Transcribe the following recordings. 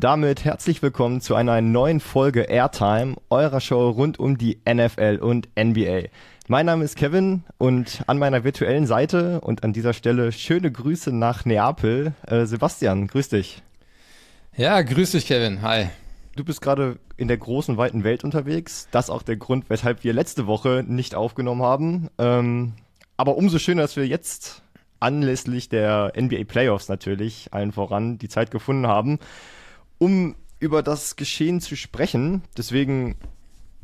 Und damit herzlich willkommen zu einer neuen Folge Airtime, eurer Show rund um die NFL und NBA. Mein Name ist Kevin und an meiner virtuellen Seite und an dieser Stelle schöne Grüße nach Neapel. Äh, Sebastian, grüß dich. Ja, grüß dich, Kevin. Hi. Du bist gerade in der großen, weiten Welt unterwegs. Das ist auch der Grund, weshalb wir letzte Woche nicht aufgenommen haben. Ähm, aber umso schöner, dass wir jetzt anlässlich der NBA Playoffs natürlich allen voran die Zeit gefunden haben um über das Geschehen zu sprechen. Deswegen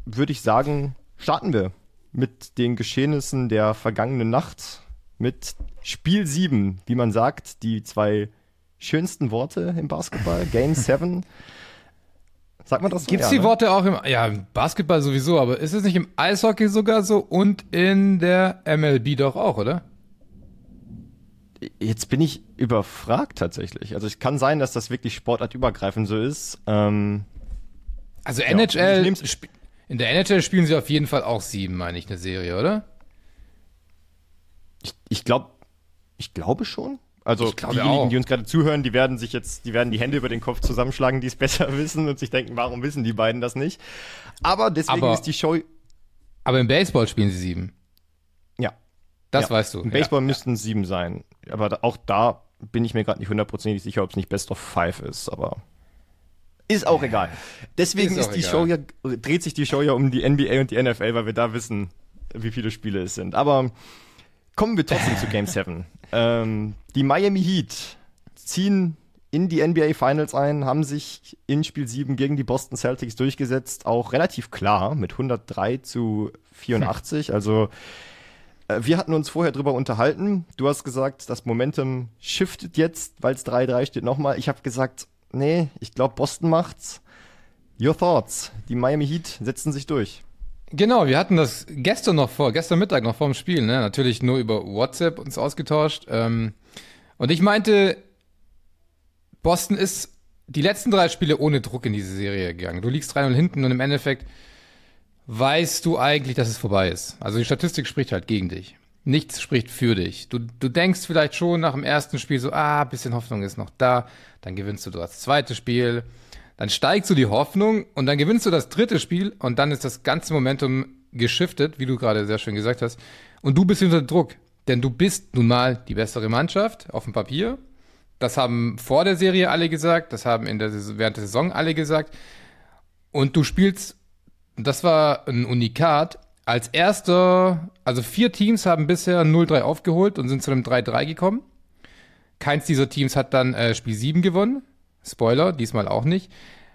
würde ich sagen, starten wir mit den Geschehnissen der vergangenen Nacht mit Spiel 7, wie man sagt, die zwei schönsten Worte im Basketball, Game 7. Sagt man das so? Gibt es die ne? Worte auch im, ja, im Basketball sowieso, aber ist es nicht im Eishockey sogar so und in der MLB doch auch, oder? Jetzt bin ich überfragt tatsächlich. Also es kann sein, dass das wirklich sportartübergreifend so ist. Ähm, also NHL, ja, in der NHL spielen sie auf jeden Fall auch sieben, meine ich, eine Serie, oder? Ich, ich glaube, ich glaube schon. Also diejenigen, auch. die uns gerade zuhören, die werden sich jetzt, die werden die Hände über den Kopf zusammenschlagen, die es besser wissen und sich denken, warum wissen die beiden das nicht? Aber deswegen aber, ist die Show. Aber im Baseball spielen sie sieben. Das ja. weißt du. Im Baseball ja. müssten es sieben sein aber auch da bin ich mir gerade nicht hundertprozentig sicher, ob es nicht Best of Five ist, aber ist auch egal. Deswegen ist, ist die egal. Show ja, dreht sich die Show ja um die NBA und die NFL, weil wir da wissen, wie viele Spiele es sind. Aber kommen wir trotzdem zu Game 7. Ähm, die Miami Heat ziehen in die NBA Finals ein, haben sich in Spiel 7 gegen die Boston Celtics durchgesetzt, auch relativ klar mit 103 zu 84. Hm. Also wir hatten uns vorher drüber unterhalten. Du hast gesagt, das Momentum shiftet jetzt, weil es 3-3 steht nochmal. Ich habe gesagt, nee, ich glaube, Boston macht's. Your thoughts? Die Miami Heat setzen sich durch. Genau, wir hatten das gestern noch vor, gestern Mittag noch vor dem Spiel, ne? Natürlich nur über WhatsApp uns ausgetauscht. Ähm, und ich meinte, Boston ist die letzten drei Spiele ohne Druck in diese Serie gegangen. Du liegst 3-0 hinten und im Endeffekt weißt du eigentlich, dass es vorbei ist. Also die Statistik spricht halt gegen dich. Nichts spricht für dich. Du, du denkst vielleicht schon nach dem ersten Spiel so, ah, bisschen Hoffnung ist noch da. Dann gewinnst du das zweite Spiel. Dann steigst du die Hoffnung und dann gewinnst du das dritte Spiel und dann ist das ganze Momentum geschiftet, wie du gerade sehr schön gesagt hast. Und du bist unter Druck. Denn du bist nun mal die bessere Mannschaft auf dem Papier. Das haben vor der Serie alle gesagt, das haben in der, während der Saison alle gesagt. Und du spielst das war ein Unikat. Als erster, also vier Teams haben bisher 0-3 aufgeholt und sind zu einem 3-3 gekommen. Keins dieser Teams hat dann äh, Spiel 7 gewonnen. Spoiler, diesmal auch nicht.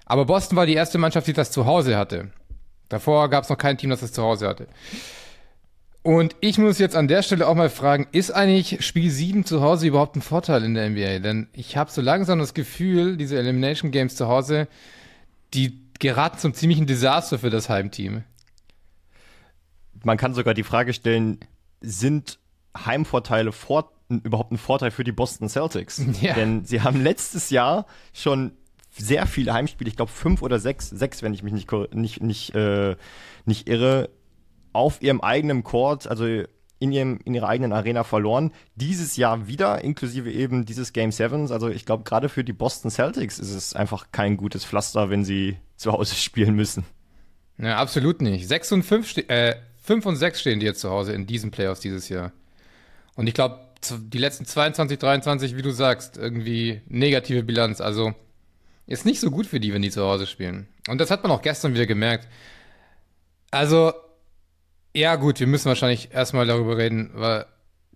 Aber Boston war die erste Mannschaft, die das zu Hause hatte. Davor gab es noch kein Team, das das zu Hause hatte. Und ich muss jetzt an der Stelle auch mal fragen, ist eigentlich Spiel 7 zu Hause überhaupt ein Vorteil in der NBA? Denn ich habe so langsam das Gefühl, diese Elimination Games zu Hause, die geraten zum ziemlichen Desaster für das Heimteam. Man kann sogar die Frage stellen, sind Heimvorteile vor, überhaupt ein Vorteil für die Boston Celtics? Ja. Denn sie haben letztes Jahr schon sehr viele Heimspiele, ich glaube fünf oder sechs, sechs, wenn ich mich nicht, nicht, nicht, äh, nicht irre, auf ihrem eigenen Court, also in, ihrem, in ihrer eigenen Arena verloren. Dieses Jahr wieder, inklusive eben dieses Game Sevens. Also ich glaube, gerade für die Boston Celtics ist es einfach kein gutes Pflaster, wenn sie zu Hause spielen müssen. Ja, absolut nicht. 6 und 5, äh, 5 und 6 stehen die jetzt zu Hause in diesen Playoffs dieses Jahr. Und ich glaube, die letzten 22, 23, wie du sagst, irgendwie negative Bilanz. Also ist nicht so gut für die, wenn die zu Hause spielen. Und das hat man auch gestern wieder gemerkt. Also ja, gut, wir müssen wahrscheinlich erstmal darüber reden, weil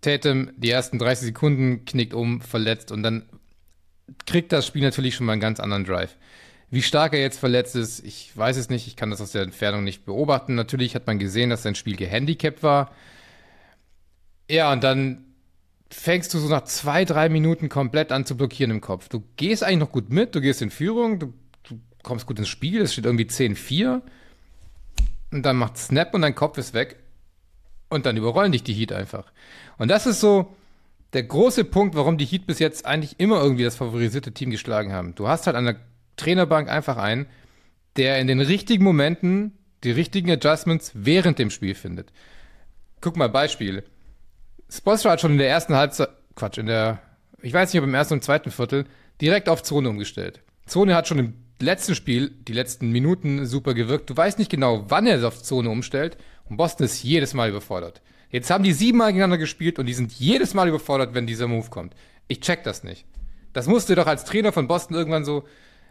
Tatum die ersten 30 Sekunden knickt um, verletzt und dann kriegt das Spiel natürlich schon mal einen ganz anderen Drive. Wie stark er jetzt verletzt ist, ich weiß es nicht, ich kann das aus der Entfernung nicht beobachten. Natürlich hat man gesehen, dass sein Spiel gehandicapt war. Ja, und dann fängst du so nach zwei, drei Minuten komplett an zu blockieren im Kopf. Du gehst eigentlich noch gut mit, du gehst in Führung, du, du kommst gut ins Spiel, es steht irgendwie 10-4 und dann macht Snap und dein Kopf ist weg und dann überrollen dich die Heat einfach. Und das ist so der große Punkt, warum die Heat bis jetzt eigentlich immer irgendwie das favorisierte Team geschlagen haben. Du hast halt an der Trainerbank einfach einen, der in den richtigen Momenten die richtigen Adjustments während dem Spiel findet. Guck mal, Beispiel. Spolstra hat schon in der ersten Halbzeit, Quatsch, in der, ich weiß nicht, ob im ersten und zweiten Viertel, direkt auf Zone umgestellt. Zone hat schon im letzten Spiel, die letzten Minuten super gewirkt. Du weißt nicht genau, wann er auf Zone umstellt und Boston ist jedes Mal überfordert. Jetzt haben die siebenmal gegeneinander gespielt und die sind jedes Mal überfordert, wenn dieser Move kommt. Ich check das nicht. Das musste doch als Trainer von Boston irgendwann so,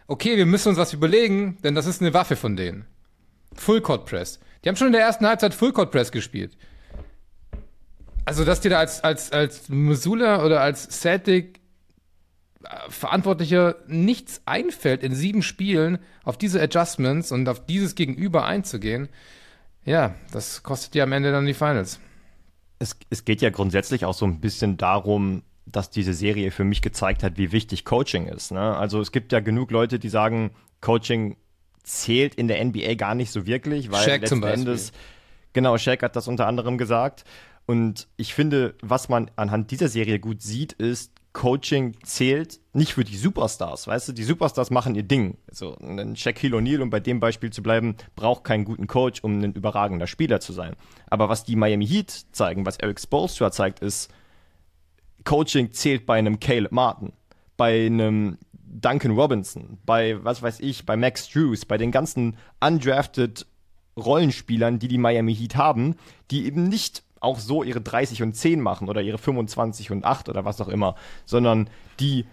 okay, wir müssen uns was überlegen, denn das ist eine Waffe von denen. Full Court Press. Die haben schon in der ersten Halbzeit Full Court Press gespielt. Also, dass dir da als, als, als Missoula oder als Celtic Verantwortlicher nichts einfällt, in sieben Spielen auf diese Adjustments und auf dieses Gegenüber einzugehen, ja, das kostet dir am Ende dann die Finals. Es, es geht ja grundsätzlich auch so ein bisschen darum, dass diese Serie für mich gezeigt hat, wie wichtig Coaching ist. Ne? Also es gibt ja genug Leute, die sagen, Coaching zählt in der NBA gar nicht so wirklich, weil Shaq letzten Endes, genau, Shaq hat das unter anderem gesagt. Und ich finde, was man anhand dieser Serie gut sieht, ist, Coaching zählt nicht für die Superstars, weißt du? Die Superstars machen ihr Ding. So, ein Shaquille O'Neal, um bei dem Beispiel zu bleiben, braucht keinen guten Coach, um ein überragender Spieler zu sein. Aber was die Miami Heat zeigen, was Eric Spoelstra zeigt, ist, Coaching zählt bei einem Caleb Martin, bei einem Duncan Robinson, bei, was weiß ich, bei Max Drews, bei den ganzen undrafted Rollenspielern, die die Miami Heat haben, die eben nicht auch so ihre 30 und 10 machen oder ihre 25 und 8 oder was auch immer, sondern die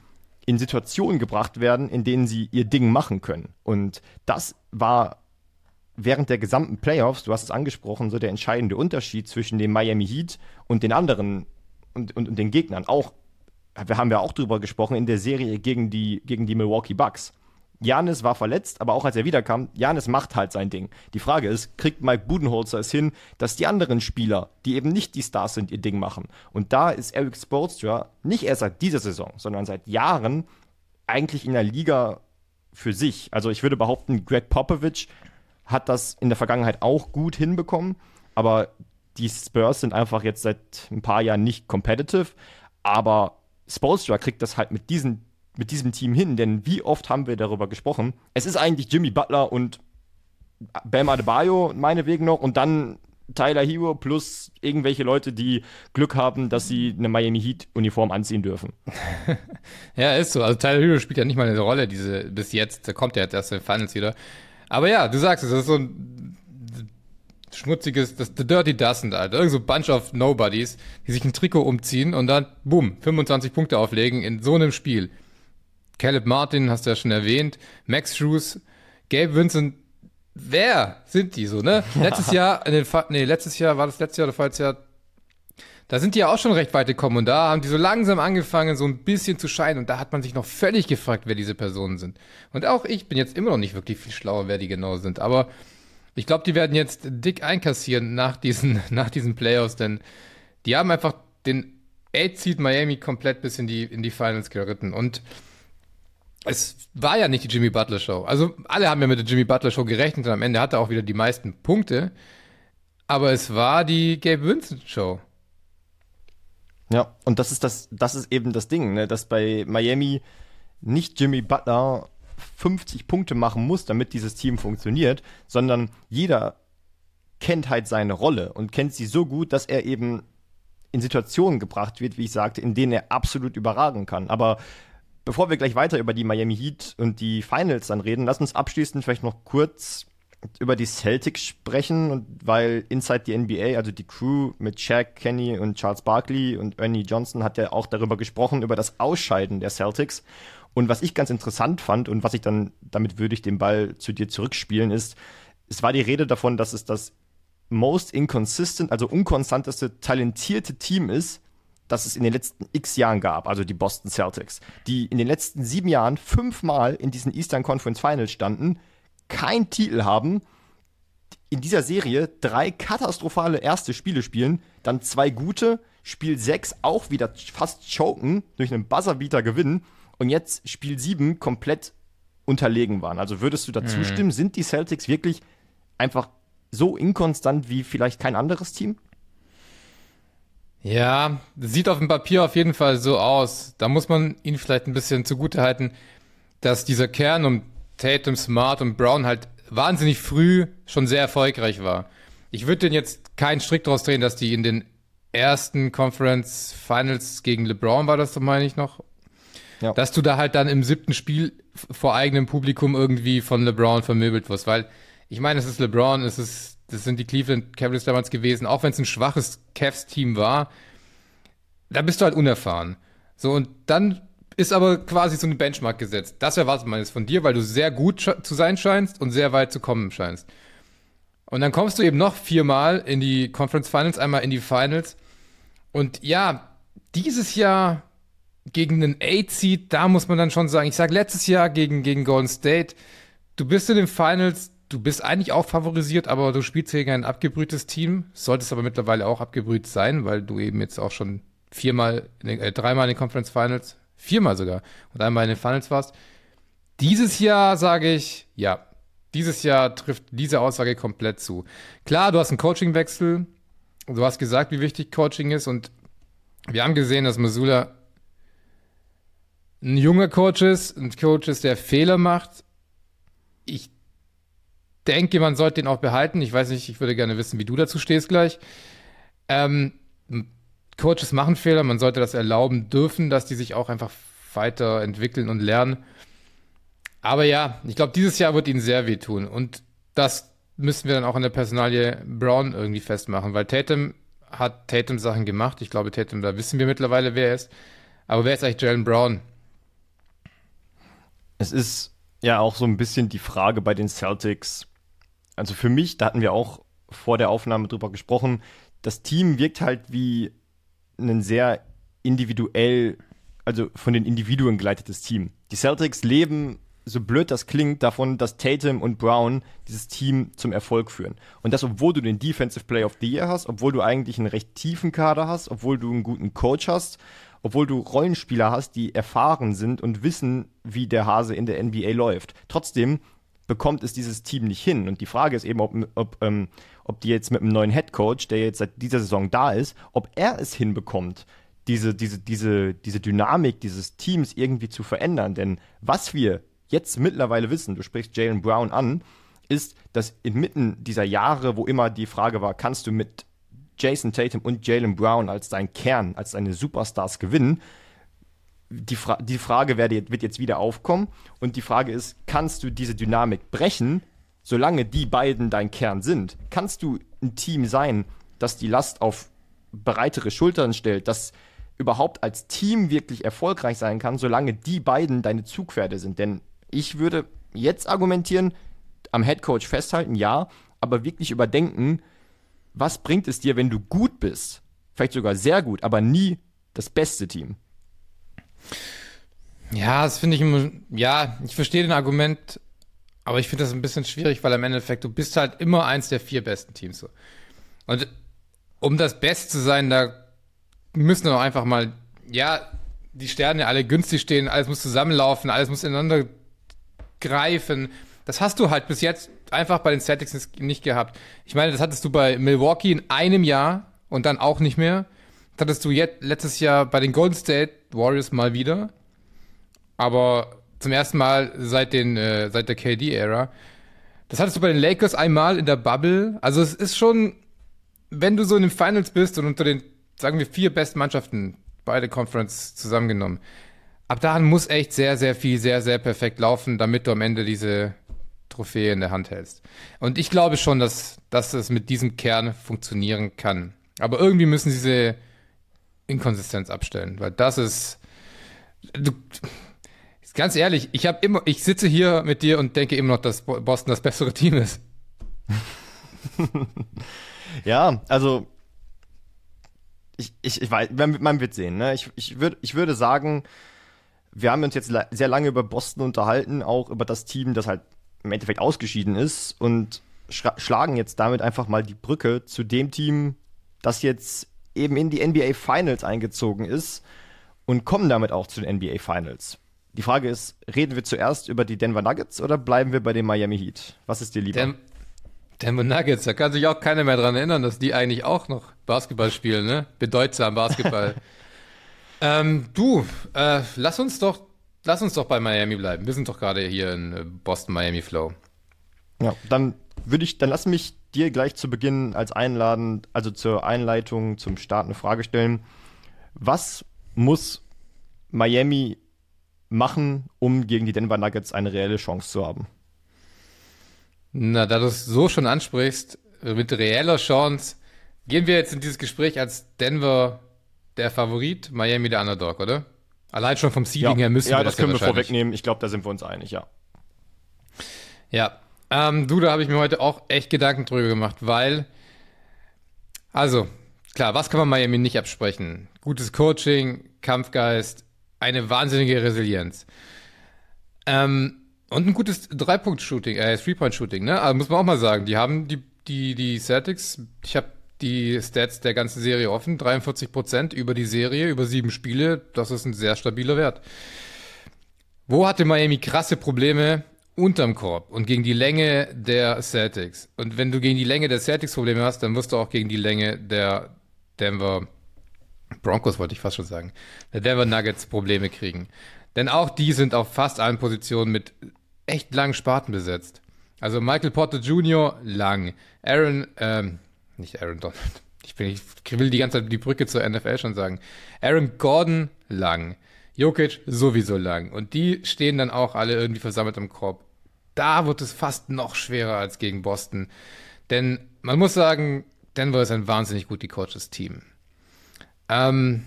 in Situationen gebracht werden, in denen sie ihr Ding machen können. Und das war während der gesamten Playoffs, du hast es angesprochen, so der entscheidende Unterschied zwischen dem Miami Heat und den anderen und, und, und den Gegnern. Auch, wir haben ja auch drüber gesprochen in der Serie gegen die, gegen die Milwaukee Bucks. Janis war verletzt, aber auch als er wiederkam, Janis macht halt sein Ding. Die Frage ist, kriegt Mike Budenholzer es hin, dass die anderen Spieler, die eben nicht die Stars sind, ihr Ding machen? Und da ist Eric Spoelstra nicht erst seit dieser Saison, sondern seit Jahren eigentlich in der Liga für sich. Also ich würde behaupten, Greg Popovich hat das in der Vergangenheit auch gut hinbekommen, aber die Spurs sind einfach jetzt seit ein paar Jahren nicht competitive, aber Spolstra kriegt das halt mit, diesen, mit diesem Team hin, denn wie oft haben wir darüber gesprochen? Es ist eigentlich Jimmy Butler und Bam Adebayo meinetwegen noch und dann Tyler Hero plus irgendwelche Leute, die Glück haben, dass sie eine Miami Heat Uniform anziehen dürfen. ja, ist so. Also Tyler Hero spielt ja nicht mal eine Rolle, diese bis jetzt. Da kommt ja jetzt erst in Finals wieder. Aber ja, du sagst es, das ist so ein schmutziges, das The Dirty Dozen, Alter. Irgend so Bunch of Nobodies, die sich ein Trikot umziehen und dann, boom, 25 Punkte auflegen in so einem Spiel. Caleb Martin, hast du ja schon erwähnt, Max Shoes, Gabe Vincent, wer sind die so, ne? Letztes Jahr, nee, letztes Jahr, war das letztes Jahr oder falls Jahr, da sind die ja auch schon recht weit gekommen und da haben die so langsam angefangen, so ein bisschen zu scheinen und da hat man sich noch völlig gefragt, wer diese Personen sind. Und auch ich bin jetzt immer noch nicht wirklich viel schlauer, wer die genau sind, aber ich glaube, die werden jetzt dick einkassieren nach diesen, nach diesen Playoffs, denn die haben einfach den 8 Seed Miami komplett bis in die, in die Finals geritten. Und es war ja nicht die Jimmy Butler Show. Also alle haben ja mit der Jimmy Butler Show gerechnet und am Ende hatte er auch wieder die meisten Punkte. Aber es war die Gabe Vincent Show. Ja, und das ist das, das ist eben das Ding, ne? dass bei Miami nicht Jimmy Butler 50 Punkte machen muss, damit dieses Team funktioniert, sondern jeder kennt halt seine Rolle und kennt sie so gut, dass er eben in Situationen gebracht wird, wie ich sagte, in denen er absolut überragen kann. Aber bevor wir gleich weiter über die Miami Heat und die Finals dann reden, lass uns abschließend vielleicht noch kurz über die Celtics sprechen und weil Inside die NBA, also die Crew mit Shaq, Kenny und Charles Barkley und Ernie Johnson hat ja auch darüber gesprochen, über das Ausscheiden der Celtics. Und was ich ganz interessant fand und was ich dann, damit würde ich den Ball zu dir zurückspielen, ist, es war die Rede davon, dass es das most inconsistent, also unkonstanteste, talentierte Team ist, das es in den letzten x Jahren gab, also die Boston Celtics, die in den letzten sieben Jahren fünfmal in diesen Eastern Conference Finals standen, keinen Titel haben, in dieser Serie drei katastrophale erste Spiele spielen, dann zwei gute, Spiel sechs auch wieder fast choken, durch einen Buzzerbeater gewinnen und jetzt Spiel 7 komplett unterlegen waren. Also würdest du dazu mhm. stimmen, sind die Celtics wirklich einfach so inkonstant wie vielleicht kein anderes Team? Ja, sieht auf dem Papier auf jeden Fall so aus. Da muss man ihnen vielleicht ein bisschen zugutehalten, dass dieser Kern um Tatum, Smart und Brown halt wahnsinnig früh schon sehr erfolgreich war. Ich würde den jetzt keinen Strick draus drehen, dass die in den ersten Conference Finals gegen LeBron war das, meine ich noch, ja. dass du da halt dann im siebten Spiel vor eigenem Publikum irgendwie von LeBron vermöbelt wirst, weil ich meine, es ist LeBron, es ist, das sind die Cleveland Cavaliers damals gewesen, auch wenn es ein schwaches Cavs-Team war, da bist du halt unerfahren. So, und dann ist aber quasi so ein Benchmark gesetzt. Das erwartet man jetzt von dir, weil du sehr gut zu sein scheinst und sehr weit zu kommen scheinst. Und dann kommst du eben noch viermal in die Conference Finals, einmal in die Finals. Und ja, dieses Jahr gegen den Eight-Seed, da muss man dann schon sagen, ich sag letztes Jahr gegen, gegen Golden State, du bist in den Finals, du bist eigentlich auch favorisiert, aber du spielst gegen ein abgebrühtes Team, solltest aber mittlerweile auch abgebrüht sein, weil du eben jetzt auch schon viermal, äh, dreimal in den Conference Finals, viermal sogar und einmal in den Finals warst. Dieses Jahr sage ich, ja, dieses Jahr trifft diese Aussage komplett zu. Klar, du hast einen Coachingwechsel, du hast gesagt, wie wichtig Coaching ist und wir haben gesehen, dass Missoula ein junger Coach ist, ein Coach ist, der Fehler macht. Ich denke, man sollte ihn auch behalten. Ich weiß nicht, ich würde gerne wissen, wie du dazu stehst gleich. Ähm, Coaches machen Fehler, man sollte das erlauben dürfen, dass die sich auch einfach weiterentwickeln und lernen. Aber ja, ich glaube, dieses Jahr wird ihnen sehr wehtun. Und das müssen wir dann auch in der Personalie Brown irgendwie festmachen, weil Tatum hat Tatum Sachen gemacht. Ich glaube, Tatum, da wissen wir mittlerweile, wer er ist. Aber wer ist eigentlich Jalen Brown? Es ist ja auch so ein bisschen die Frage bei den Celtics. Also für mich, da hatten wir auch vor der Aufnahme drüber gesprochen, das Team wirkt halt wie ein sehr individuell, also von den Individuen geleitetes Team. Die Celtics leben, so blöd das klingt, davon, dass Tatum und Brown dieses Team zum Erfolg führen. Und das, obwohl du den Defensive Player of the Year hast, obwohl du eigentlich einen recht tiefen Kader hast, obwohl du einen guten Coach hast obwohl du Rollenspieler hast, die erfahren sind und wissen, wie der Hase in der NBA läuft. Trotzdem bekommt es dieses Team nicht hin. Und die Frage ist eben, ob, ob, ähm, ob die jetzt mit einem neuen Head Coach, der jetzt seit dieser Saison da ist, ob er es hinbekommt, diese, diese, diese, diese Dynamik dieses Teams irgendwie zu verändern. Denn was wir jetzt mittlerweile wissen, du sprichst Jalen Brown an, ist, dass inmitten dieser Jahre, wo immer die Frage war, kannst du mit Jason Tatum und Jalen Brown als dein Kern, als deine Superstars gewinnen, die, Fra die Frage wird jetzt wieder aufkommen. Und die Frage ist, kannst du diese Dynamik brechen, solange die beiden dein Kern sind? Kannst du ein Team sein, das die Last auf breitere Schultern stellt, das überhaupt als Team wirklich erfolgreich sein kann, solange die beiden deine Zugpferde sind? Denn ich würde jetzt argumentieren, am Headcoach festhalten, ja, aber wirklich überdenken, was bringt es dir, wenn du gut bist? Vielleicht sogar sehr gut, aber nie das beste Team. Ja, das finde ich immer, ja, ich verstehe den Argument, aber ich finde das ein bisschen schwierig, weil im Endeffekt, du bist halt immer eins der vier besten Teams. So. Und um das Best zu sein, da müssen wir einfach mal, ja, die Sterne alle günstig stehen, alles muss zusammenlaufen, alles muss ineinander greifen. Das hast du halt bis jetzt einfach bei den Celtics nicht gehabt. Ich meine, das hattest du bei Milwaukee in einem Jahr und dann auch nicht mehr. Das hattest du jetzt letztes Jahr bei den Golden State Warriors mal wieder. Aber zum ersten Mal seit, den, äh, seit der KD-Ära. Das hattest du bei den Lakers einmal in der Bubble. Also es ist schon, wenn du so in den Finals bist und unter den, sagen wir, vier besten Mannschaften, beide Conference zusammengenommen, ab dahin muss echt sehr, sehr viel, sehr, sehr perfekt laufen, damit du am Ende diese Trophäe in der Hand hältst. Und ich glaube schon, dass, dass es mit diesem Kern funktionieren kann. Aber irgendwie müssen diese Inkonsistenz abstellen, weil das ist. Du, ganz ehrlich, ich habe immer, ich sitze hier mit dir und denke immer noch, dass Boston das bessere Team ist. ja, also ich, ich, ich weiß, man wird sehen. Ne? Ich, ich, würd, ich würde sagen, wir haben uns jetzt sehr lange über Boston unterhalten, auch über das Team, das halt im Endeffekt ausgeschieden ist und schlagen jetzt damit einfach mal die Brücke zu dem Team, das jetzt eben in die NBA Finals eingezogen ist und kommen damit auch zu den NBA Finals. Die Frage ist, reden wir zuerst über die Denver Nuggets oder bleiben wir bei dem Miami Heat? Was ist dir lieber? Den Denver Nuggets, da kann sich auch keiner mehr dran erinnern, dass die eigentlich auch noch Basketball spielen, ne? Bedeutsam Basketball. ähm, du, äh, lass uns doch lass uns doch bei Miami bleiben. Wir sind doch gerade hier in äh, Boston Miami Flow. Ja, dann würde ich, dann lass mich dir gleich zu Beginn als Einladen, also zur Einleitung, zum Start eine Frage stellen. Was muss Miami machen, um gegen die Denver Nuggets eine reelle Chance zu haben? Na, da du es so schon ansprichst, mit reeller Chance, gehen wir jetzt in dieses Gespräch als Denver der Favorit, Miami der Underdog, oder? Allein schon vom Seeding ja. her müssen ja, wir das, das können ja wir vorwegnehmen. Ich glaube, da sind wir uns einig, ja. Ja, ähm, du, da habe ich mir heute auch echt Gedanken drüber gemacht, weil, also, klar, was kann man Miami nicht absprechen? Gutes Coaching, Kampfgeist, eine wahnsinnige Resilienz. Ähm, und ein gutes Drei-Punkt-Shooting, äh, Three-Point-Shooting, ne? Also muss man auch mal sagen, die haben die, die, die Celtics, ich habe die Stats der ganzen Serie offen, 43 Prozent über die Serie, über sieben Spiele, das ist ein sehr stabiler Wert. Wo hatte Miami krasse Probleme? Unterm Korb und gegen die Länge der Celtics. Und wenn du gegen die Länge der Celtics Probleme hast, dann wirst du auch gegen die Länge der Denver Broncos, wollte ich fast schon sagen, der Denver Nuggets Probleme kriegen. Denn auch die sind auf fast allen Positionen mit echt langen Sparten besetzt. Also Michael Porter Jr. lang, Aaron, ähm, nicht Aaron Donald, ich, bin, ich will die ganze Zeit die Brücke zur NFL schon sagen. Aaron Gordon lang, Jokic sowieso lang. Und die stehen dann auch alle irgendwie versammelt im Korb. Da wird es fast noch schwerer als gegen Boston. Denn man muss sagen, Denver ist ein wahnsinnig gut gecoachtes Team. Ähm,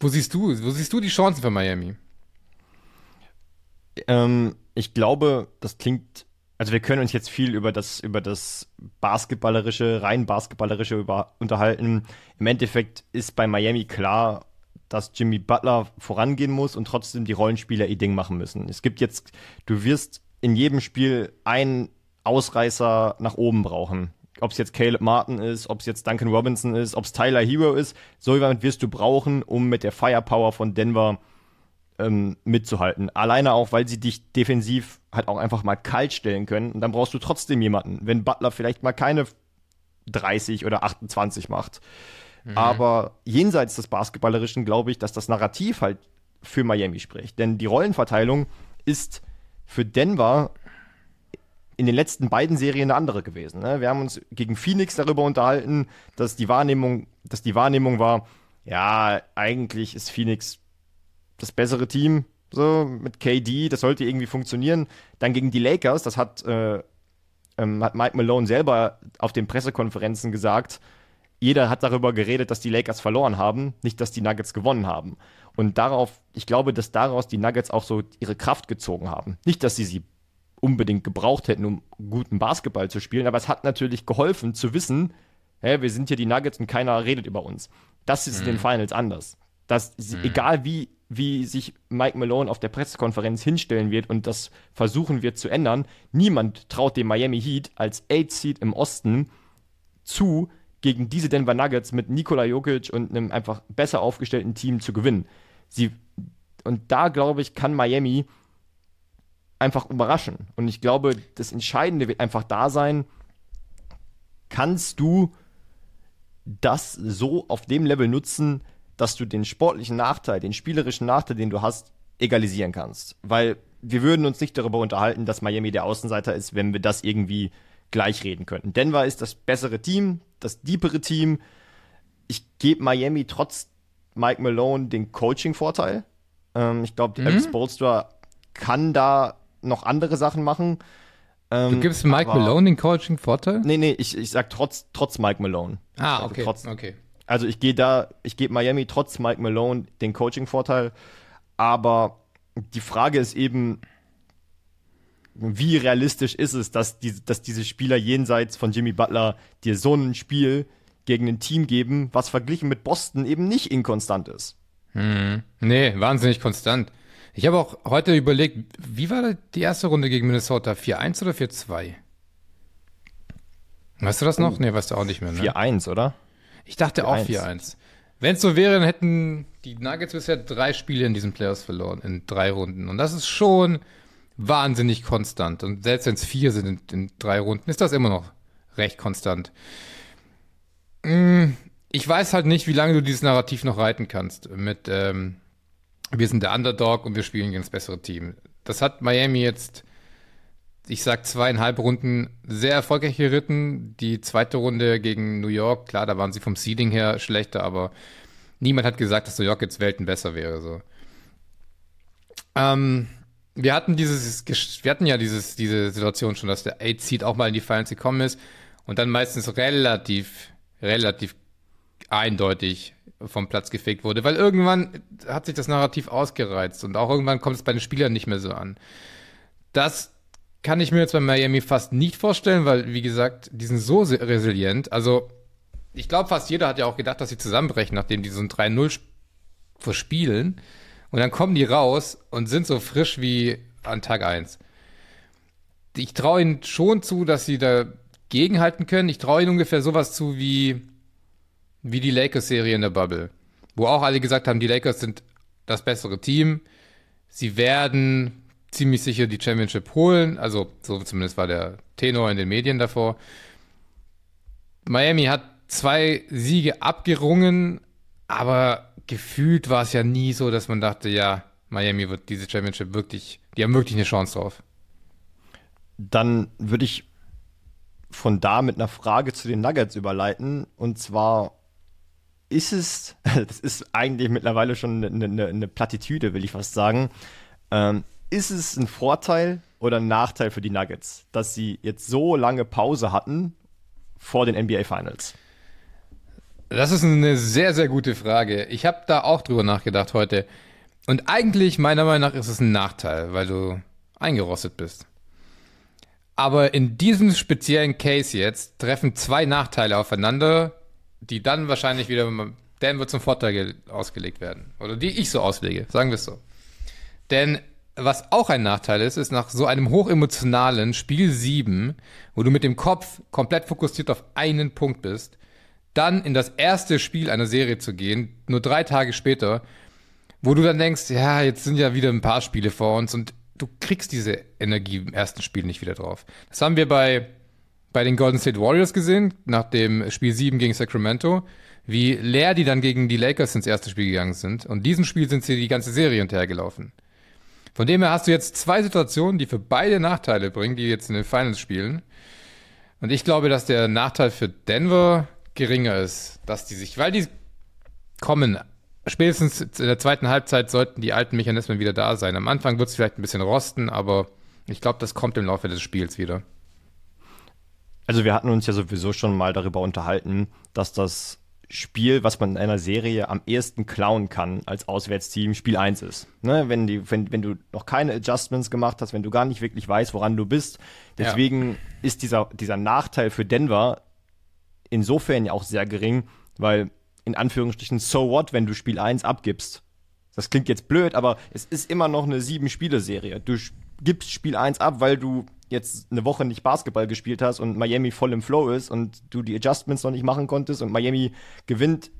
wo siehst du, wo siehst du die Chancen für Miami? Ähm, ich glaube, das klingt, also wir können uns jetzt viel über das, über das basketballerische, rein basketballerische über, unterhalten. Im Endeffekt ist bei Miami klar, dass Jimmy Butler vorangehen muss und trotzdem die Rollenspieler ihr Ding machen müssen. Es gibt jetzt, du wirst in jedem Spiel einen Ausreißer nach oben brauchen. Ob es jetzt Caleb Martin ist, ob es jetzt Duncan Robinson ist, ob es Tyler Hero ist, so jemand wirst du brauchen, um mit der Firepower von Denver ähm, mitzuhalten. Alleine auch, weil sie dich defensiv halt auch einfach mal kalt stellen können. Und dann brauchst du trotzdem jemanden, wenn Butler vielleicht mal keine 30 oder 28 macht. Mhm. Aber jenseits des Basketballerischen glaube ich, dass das Narrativ halt für Miami spricht. Denn die Rollenverteilung ist für Denver in den letzten beiden Serien eine andere gewesen. Ne? Wir haben uns gegen Phoenix darüber unterhalten, dass die Wahrnehmung, dass die Wahrnehmung war, ja, eigentlich ist Phoenix das bessere Team, so mit KD, das sollte irgendwie funktionieren. Dann gegen die Lakers, das hat, äh, ähm, hat Mike Malone selber auf den Pressekonferenzen gesagt, jeder hat darüber geredet, dass die Lakers verloren haben, nicht, dass die Nuggets gewonnen haben. Und darauf, ich glaube, dass daraus die Nuggets auch so ihre Kraft gezogen haben. Nicht, dass sie sie unbedingt gebraucht hätten, um guten Basketball zu spielen, aber es hat natürlich geholfen zu wissen, hä, wir sind hier die Nuggets und keiner redet über uns. Das ist mhm. in den mhm. Finals anders. Dass, mhm. egal wie, wie sich Mike Malone auf der Pressekonferenz hinstellen wird und das versuchen wird zu ändern, niemand traut dem Miami Heat als Eight Seed im Osten zu, gegen diese Denver Nuggets mit Nikola Jokic und einem einfach besser aufgestellten Team zu gewinnen. Sie, und da, glaube ich, kann Miami einfach überraschen. Und ich glaube, das Entscheidende wird einfach da sein, kannst du das so auf dem Level nutzen, dass du den sportlichen Nachteil, den spielerischen Nachteil, den du hast, egalisieren kannst. Weil wir würden uns nicht darüber unterhalten, dass Miami der Außenseiter ist, wenn wir das irgendwie gleich reden könnten. Denver ist das bessere Team, das deepere Team. Ich gebe Miami trotz Mike Malone den Coaching-Vorteil. Ähm, ich glaube, mhm. Alex Bolstra kann da noch andere Sachen machen. Ähm, du gibst Mike aber, Malone den Coaching-Vorteil? Nee, nee, ich, ich sag trotz, trotz Mike Malone. Ah, also okay. Trotz, okay. Also ich gehe da, ich gebe Miami trotz Mike Malone den Coaching-Vorteil. Aber die Frage ist eben, wie realistisch ist es, dass, die, dass diese Spieler jenseits von Jimmy Butler dir so ein Spiel gegen ein Team geben, was verglichen mit Boston eben nicht inkonstant ist. Hm. Nee, wahnsinnig konstant. Ich habe auch heute überlegt, wie war die erste Runde gegen Minnesota? 4-1 oder 4-2? Weißt du das noch? Oh. Nee, weißt du auch nicht mehr, ne? 4-1, oder? Ich dachte auch 4-1. Wenn es so wäre, dann hätten die Nuggets bisher drei Spiele in diesen Playoffs verloren, in drei Runden. Und das ist schon wahnsinnig konstant. Und selbst wenn es vier sind in, in, drei Runden, ist das immer noch recht konstant. Hm, ich weiß halt nicht, wie lange du dieses Narrativ noch reiten kannst. Mit ähm, wir sind der Underdog und wir spielen gegen das bessere Team. Das hat Miami jetzt, ich sag zweieinhalb Runden sehr erfolgreich geritten. Die zweite Runde gegen New York, klar, da waren sie vom Seeding her schlechter, aber niemand hat gesagt, dass New York jetzt Welten besser wäre. So. Ähm, wir hatten dieses, wir hatten ja dieses, diese Situation schon, dass der Eight Seed auch mal in die Finals gekommen ist und dann meistens relativ, relativ eindeutig vom Platz gefegt wurde, weil irgendwann hat sich das Narrativ ausgereizt und auch irgendwann kommt es bei den Spielern nicht mehr so an. Das kann ich mir jetzt bei Miami fast nicht vorstellen, weil, wie gesagt, die sind so resilient. Also, ich glaube, fast jeder hat ja auch gedacht, dass sie zusammenbrechen, nachdem die so ein 3-0 verspielen. Und dann kommen die raus und sind so frisch wie an Tag 1. Ich traue ihnen schon zu, dass sie da gegenhalten können. Ich traue ihnen ungefähr sowas zu wie, wie die Lakers-Serie in der Bubble. Wo auch alle gesagt haben, die Lakers sind das bessere Team. Sie werden ziemlich sicher die Championship holen. Also, so zumindest war der Tenor in den Medien davor. Miami hat zwei Siege abgerungen, aber gefühlt war es ja nie so, dass man dachte, ja, Miami wird diese Championship wirklich, die haben wirklich eine Chance drauf. Dann würde ich von da mit einer Frage zu den Nuggets überleiten. Und zwar ist es, das ist eigentlich mittlerweile schon eine, eine, eine Plattitüde, will ich fast sagen. Ähm, ist es ein Vorteil oder ein Nachteil für die Nuggets, dass sie jetzt so lange Pause hatten vor den NBA Finals? Das ist eine sehr, sehr gute Frage. Ich habe da auch drüber nachgedacht heute. Und eigentlich, meiner Meinung nach, ist es ein Nachteil, weil du eingerostet bist. Aber in diesem speziellen Case jetzt treffen zwei Nachteile aufeinander, die dann wahrscheinlich wieder Denver zum Vorteil ausgelegt werden. Oder die ich so auslege, sagen wir es so. Denn was auch ein Nachteil ist, ist nach so einem hochemotionalen Spiel 7, wo du mit dem Kopf komplett fokussiert auf einen Punkt bist, dann in das erste Spiel einer Serie zu gehen, nur drei Tage später, wo du dann denkst, ja, jetzt sind ja wieder ein paar Spiele vor uns und du kriegst diese Energie im ersten Spiel nicht wieder drauf. Das haben wir bei, bei den Golden State Warriors gesehen, nach dem Spiel 7 gegen Sacramento, wie leer die dann gegen die Lakers ins erste Spiel gegangen sind. Und diesem Spiel sind sie die ganze Serie hinterhergelaufen. Von dem her hast du jetzt zwei Situationen, die für beide Nachteile bringen, die jetzt in den Finals spielen. Und ich glaube, dass der Nachteil für Denver geringer ist, dass die sich, weil die kommen, spätestens in der zweiten Halbzeit sollten die alten Mechanismen wieder da sein. Am Anfang wird es vielleicht ein bisschen rosten, aber ich glaube, das kommt im Laufe des Spiels wieder. Also wir hatten uns ja sowieso schon mal darüber unterhalten, dass das Spiel, was man in einer Serie am ehesten klauen kann als Auswärtsteam, Spiel 1 ist. Ne? Wenn, die, wenn, wenn du noch keine Adjustments gemacht hast, wenn du gar nicht wirklich weißt, woran du bist. Deswegen ja. ist dieser, dieser Nachteil für Denver insofern ja auch sehr gering, weil in Anführungsstrichen, so what, wenn du Spiel 1 abgibst. Das klingt jetzt blöd, aber es ist immer noch eine Sieben-Spiele-Serie. Du gibst Spiel 1 ab, weil du jetzt eine Woche nicht Basketball gespielt hast und Miami voll im Flow ist und du die Adjustments noch nicht machen konntest und Miami gewinnt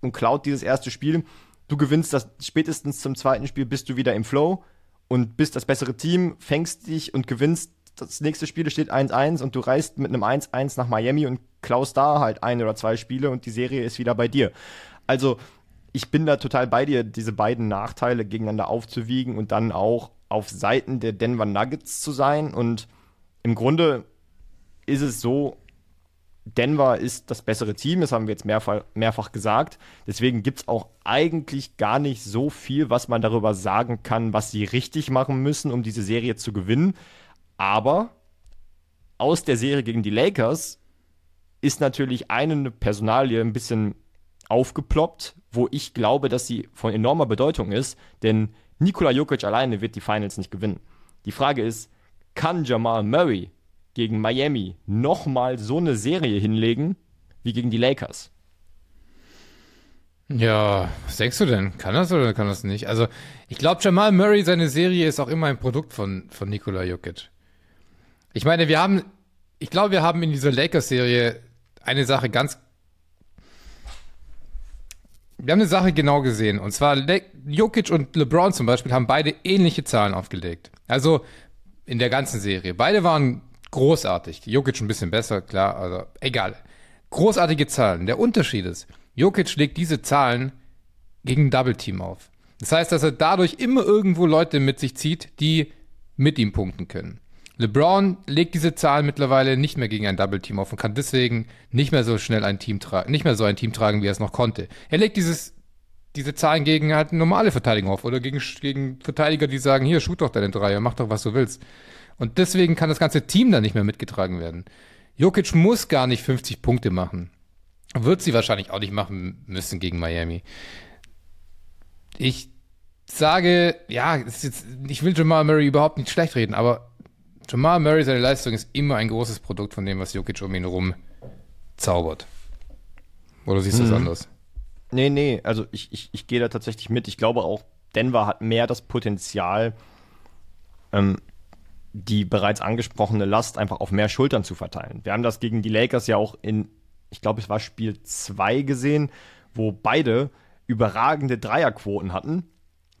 und klaut dieses erste Spiel. Du gewinnst das spätestens zum zweiten Spiel, bist du wieder im Flow und bist das bessere Team, fängst dich und gewinnst. Das nächste Spiel steht 1-1 und du reist mit einem 1-1 nach Miami und klaust da halt ein oder zwei Spiele und die Serie ist wieder bei dir. Also, ich bin da total bei dir, diese beiden Nachteile gegeneinander aufzuwiegen und dann auch auf Seiten der Denver Nuggets zu sein. Und im Grunde ist es so, Denver ist das bessere Team, das haben wir jetzt mehrfach, mehrfach gesagt. Deswegen gibt es auch eigentlich gar nicht so viel, was man darüber sagen kann, was sie richtig machen müssen, um diese Serie zu gewinnen. Aber aus der Serie gegen die Lakers ist natürlich eine Personalie ein bisschen aufgeploppt, wo ich glaube, dass sie von enormer Bedeutung ist, denn Nikola Jokic alleine wird die Finals nicht gewinnen. Die Frage ist, kann Jamal Murray gegen Miami nochmal so eine Serie hinlegen wie gegen die Lakers? Ja, was denkst du denn? Kann das oder kann das nicht? Also, ich glaube, Jamal Murray, seine Serie ist auch immer ein Produkt von, von Nikola Jokic. Ich meine, wir haben, ich glaube, wir haben in dieser Lakers-Serie eine Sache ganz wir haben eine Sache genau gesehen. Und zwar Le Jokic und LeBron zum Beispiel haben beide ähnliche Zahlen aufgelegt. Also in der ganzen Serie. Beide waren großartig. Jokic ein bisschen besser, klar, also egal. Großartige Zahlen. Der Unterschied ist, Jokic legt diese Zahlen gegen ein Double Team auf. Das heißt, dass er dadurch immer irgendwo Leute mit sich zieht, die mit ihm punkten können. LeBron legt diese Zahlen mittlerweile nicht mehr gegen ein Double Team auf und kann deswegen nicht mehr so schnell ein Team tragen, nicht mehr so ein Team tragen, wie er es noch konnte. Er legt dieses diese Zahlen gegen halt normale Verteidigung auf oder gegen, gegen Verteidiger, die sagen, hier, shoot doch deine Dreier, mach doch, was du willst. Und deswegen kann das ganze Team dann nicht mehr mitgetragen werden. Jokic muss gar nicht 50 Punkte machen. Wird sie wahrscheinlich auch nicht machen müssen gegen Miami. Ich sage, ja, jetzt, ich will Jamal Murray überhaupt nicht schlecht reden, aber Jamal Murray, seine Leistung ist immer ein großes Produkt von dem, was Jokic um ihn herum zaubert. Oder siehst du es mhm. anders? Nee, nee, also ich, ich, ich gehe da tatsächlich mit. Ich glaube auch, Denver hat mehr das Potenzial, ähm, die bereits angesprochene Last einfach auf mehr Schultern zu verteilen. Wir haben das gegen die Lakers ja auch in, ich glaube, es war Spiel 2 gesehen, wo beide überragende Dreierquoten hatten,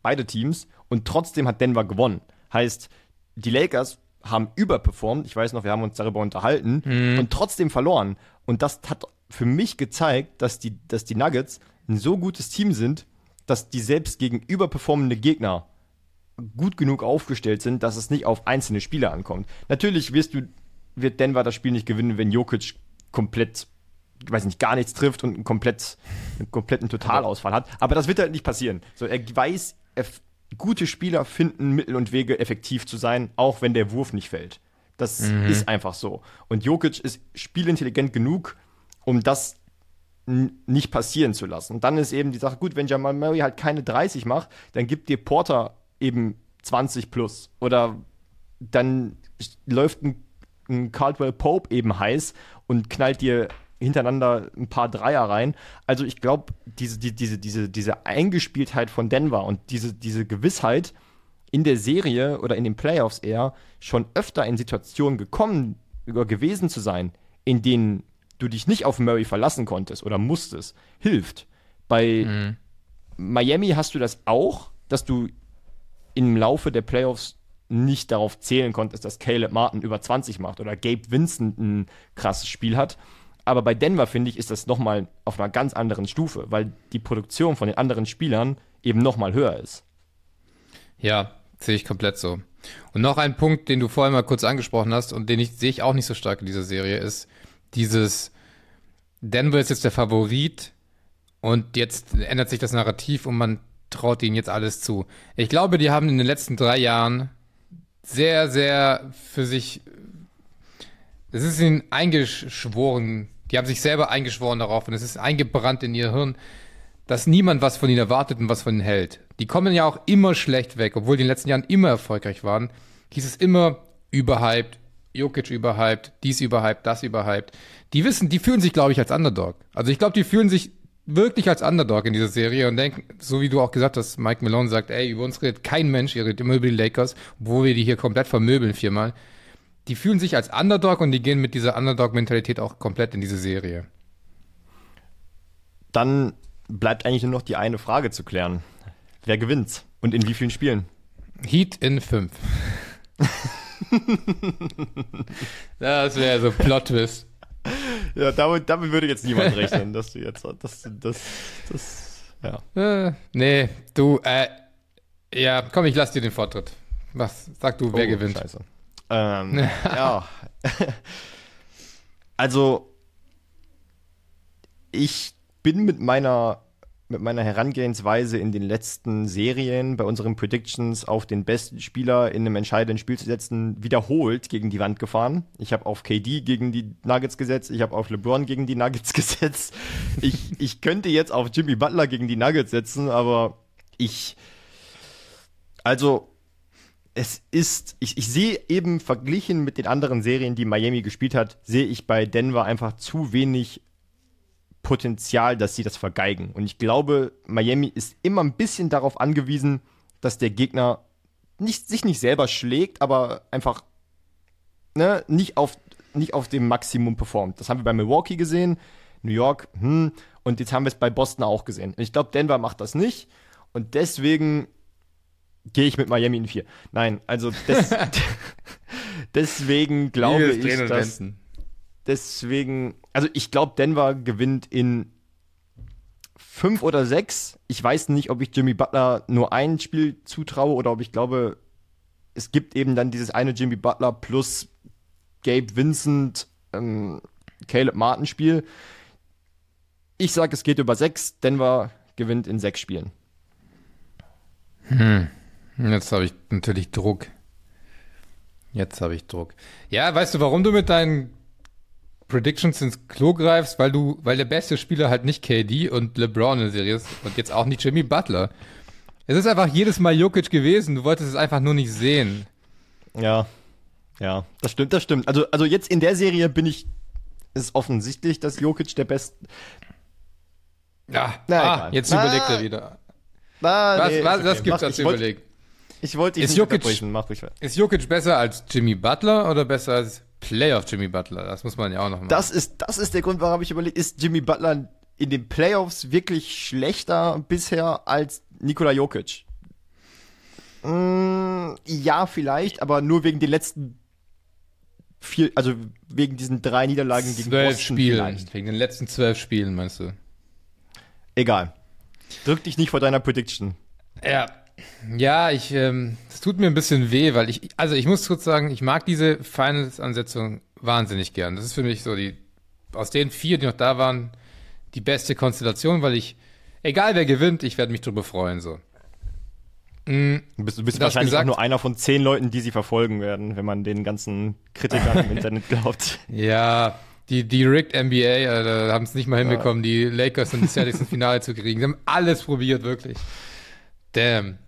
beide Teams, und trotzdem hat Denver gewonnen. Heißt, die Lakers haben überperformt, ich weiß noch, wir haben uns darüber unterhalten, mhm. und trotzdem verloren. Und das hat für mich gezeigt, dass die, dass die Nuggets ein so gutes Team sind, dass die selbst gegen überperformende Gegner gut genug aufgestellt sind, dass es nicht auf einzelne Spieler ankommt. Natürlich wirst du, wird Denver das Spiel nicht gewinnen, wenn Jokic komplett, ich weiß nicht, gar nichts trifft und einen, komplett, einen kompletten Totalausfall hat. Aber das wird halt nicht passieren. So, er weiß, er, gute Spieler finden Mittel und Wege, effektiv zu sein, auch wenn der Wurf nicht fällt. Das mhm. ist einfach so. Und Jokic ist spielintelligent genug, um das nicht passieren zu lassen. Und dann ist eben die Sache, gut, wenn Jamal Murray halt keine 30 macht, dann gibt dir Porter eben 20 plus. Oder dann läuft ein, ein Caldwell Pope eben heiß und knallt dir hintereinander ein paar Dreier rein. Also ich glaube, diese, die, diese, diese, diese Eingespieltheit von Denver und diese, diese Gewissheit in der Serie oder in den Playoffs eher schon öfter in Situationen gekommen oder gewesen zu sein, in denen du dich nicht auf Murray verlassen konntest oder musstest, hilft. Bei mhm. Miami hast du das auch, dass du im Laufe der Playoffs nicht darauf zählen konntest, dass Caleb Martin über 20 macht oder Gabe Vincent ein krasses Spiel hat. Aber bei Denver, finde ich, ist das nochmal auf einer ganz anderen Stufe, weil die Produktion von den anderen Spielern eben nochmal höher ist. Ja, sehe ich komplett so. Und noch ein Punkt, den du vorhin mal kurz angesprochen hast und den ich, sehe ich auch nicht so stark in dieser Serie, ist dieses Denver ist jetzt der Favorit und jetzt ändert sich das Narrativ und man traut ihnen jetzt alles zu. Ich glaube, die haben in den letzten drei Jahren sehr, sehr für sich, es ist ihnen eingeschworen, die haben sich selber eingeschworen darauf und es ist eingebrannt in ihr Hirn, dass niemand was von ihnen erwartet und was von ihnen hält. Die kommen ja auch immer schlecht weg, obwohl die in den letzten Jahren immer erfolgreich waren. Hieß es immer überhyped, Jokic überhyped, dies überhyped, das überhyped. Die wissen, die fühlen sich, glaube ich, als Underdog. Also ich glaube, die fühlen sich wirklich als Underdog in dieser Serie und denken, so wie du auch gesagt hast, Mike Malone sagt, ey, über uns redet kein Mensch, ihr redet immer über die Lakers, obwohl wir die hier komplett vermöbeln viermal. Die fühlen sich als Underdog und die gehen mit dieser Underdog-Mentalität auch komplett in diese Serie. Dann bleibt eigentlich nur noch die eine Frage zu klären. Wer gewinnt und in wie vielen Spielen? Heat in fünf. das wäre so Plot-Twist. Ja, damit, damit würde jetzt niemand rechnen, dass du jetzt, das, das, das, ja. Äh, nee, du, äh, ja, komm, ich lass dir den Vortritt. Was, sag du, wer oh, gewinnt? Scheiße. Ähm, ja. also, ich bin mit meiner mit meiner Herangehensweise in den letzten Serien bei unseren Predictions auf den besten Spieler in einem entscheidenden Spiel zu setzen, wiederholt gegen die Wand gefahren. Ich habe auf KD gegen die Nuggets gesetzt, ich habe auf LeBron gegen die Nuggets gesetzt. Ich, ich könnte jetzt auf Jimmy Butler gegen die Nuggets setzen, aber ich. Also, es ist, ich, ich sehe eben verglichen mit den anderen Serien, die Miami gespielt hat, sehe ich bei Denver einfach zu wenig Potenzial, dass sie das vergeigen. Und ich glaube, Miami ist immer ein bisschen darauf angewiesen, dass der Gegner nicht, sich nicht selber schlägt, aber einfach ne, nicht, auf, nicht auf dem Maximum performt. Das haben wir bei Milwaukee gesehen, New York, hm, und jetzt haben wir es bei Boston auch gesehen. ich glaube, Denver macht das nicht. Und deswegen gehe ich mit Miami in vier. Nein, also des, deswegen glaube ich, dass deswegen also ich glaube, Denver gewinnt in fünf oder sechs. Ich weiß nicht, ob ich Jimmy Butler nur ein Spiel zutraue oder ob ich glaube, es gibt eben dann dieses eine Jimmy Butler plus Gabe Vincent, ähm, Caleb Martin Spiel. Ich sage, es geht über sechs. Denver gewinnt in sechs Spielen. Hm. Jetzt habe ich natürlich Druck. Jetzt habe ich Druck. Ja, weißt du, warum du mit deinen Predictions ins Klo greifst? Weil du, weil der beste Spieler halt nicht KD und LeBron in der Serie ist und jetzt auch nicht Jimmy Butler. Es ist einfach jedes Mal Jokic gewesen. Du wolltest es einfach nur nicht sehen. Ja, ja, das stimmt, das stimmt. Also, also jetzt in der Serie bin ich, ist offensichtlich, dass Jokic der beste. Ja, Na, ah, jetzt na, überlegt er wieder. Na, was, nee, was, okay. was gibt's als überlegt? Ich wollte dich ist Jokic, Mach ruhig Ist Jokic besser als Jimmy Butler oder besser als Playoff Jimmy Butler? Das muss man ja auch noch machen. Das ist, das ist der Grund, warum ich überlegt, ist Jimmy Butler in den Playoffs wirklich schlechter bisher als Nikola Jokic? Mm, ja, vielleicht, aber nur wegen den letzten vier, also wegen diesen drei Niederlagen gegen zwölf Boston Spielen. Vielleicht. Wegen den letzten zwölf Spielen, meinst du? Egal. Drück dich nicht vor deiner Prediction. Ja. Ja, ich, ähm, es tut mir ein bisschen weh, weil ich, also ich muss kurz sagen, ich mag diese Finals-Ansetzung wahnsinnig gern. Das ist für mich so die, aus den vier, die noch da waren, die beste Konstellation, weil ich, egal wer gewinnt, ich werde mich darüber freuen, so. Mhm. Du bist, du bist wahrscheinlich gesagt, auch nur einer von zehn Leuten, die sie verfolgen werden, wenn man den ganzen Kritikern im Internet glaubt. Ja, die, die Rigged NBA äh, haben es nicht mal hinbekommen, ja. die Lakers und die Celtics ins Finale zu kriegen. Sie haben alles probiert, wirklich. Damn.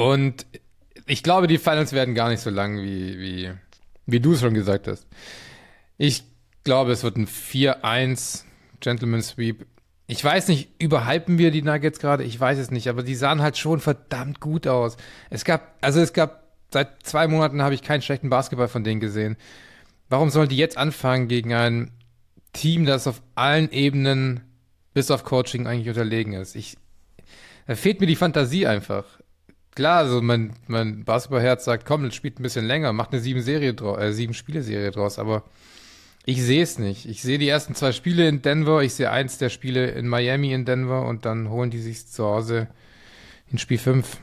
Und ich glaube, die Finals werden gar nicht so lang, wie, wie, wie du es schon gesagt hast. Ich glaube, es wird ein 4-1 Gentleman Sweep. Ich weiß nicht, überhypen wir die Nuggets gerade? Ich weiß es nicht, aber die sahen halt schon verdammt gut aus. Es gab, also es gab, seit zwei Monaten habe ich keinen schlechten Basketball von denen gesehen. Warum sollen die jetzt anfangen gegen ein Team, das auf allen Ebenen bis auf Coaching eigentlich unterlegen ist? Ich, da fehlt mir die Fantasie einfach. Klar, also mein, mein Basketballherz sagt, komm, das spielt ein bisschen länger, macht eine sieben Serie äh, sieben Spiele-Serie draus, aber ich sehe es nicht. Ich sehe die ersten zwei Spiele in Denver, ich sehe eins der Spiele in Miami in Denver und dann holen die sich zu Hause in Spiel 5.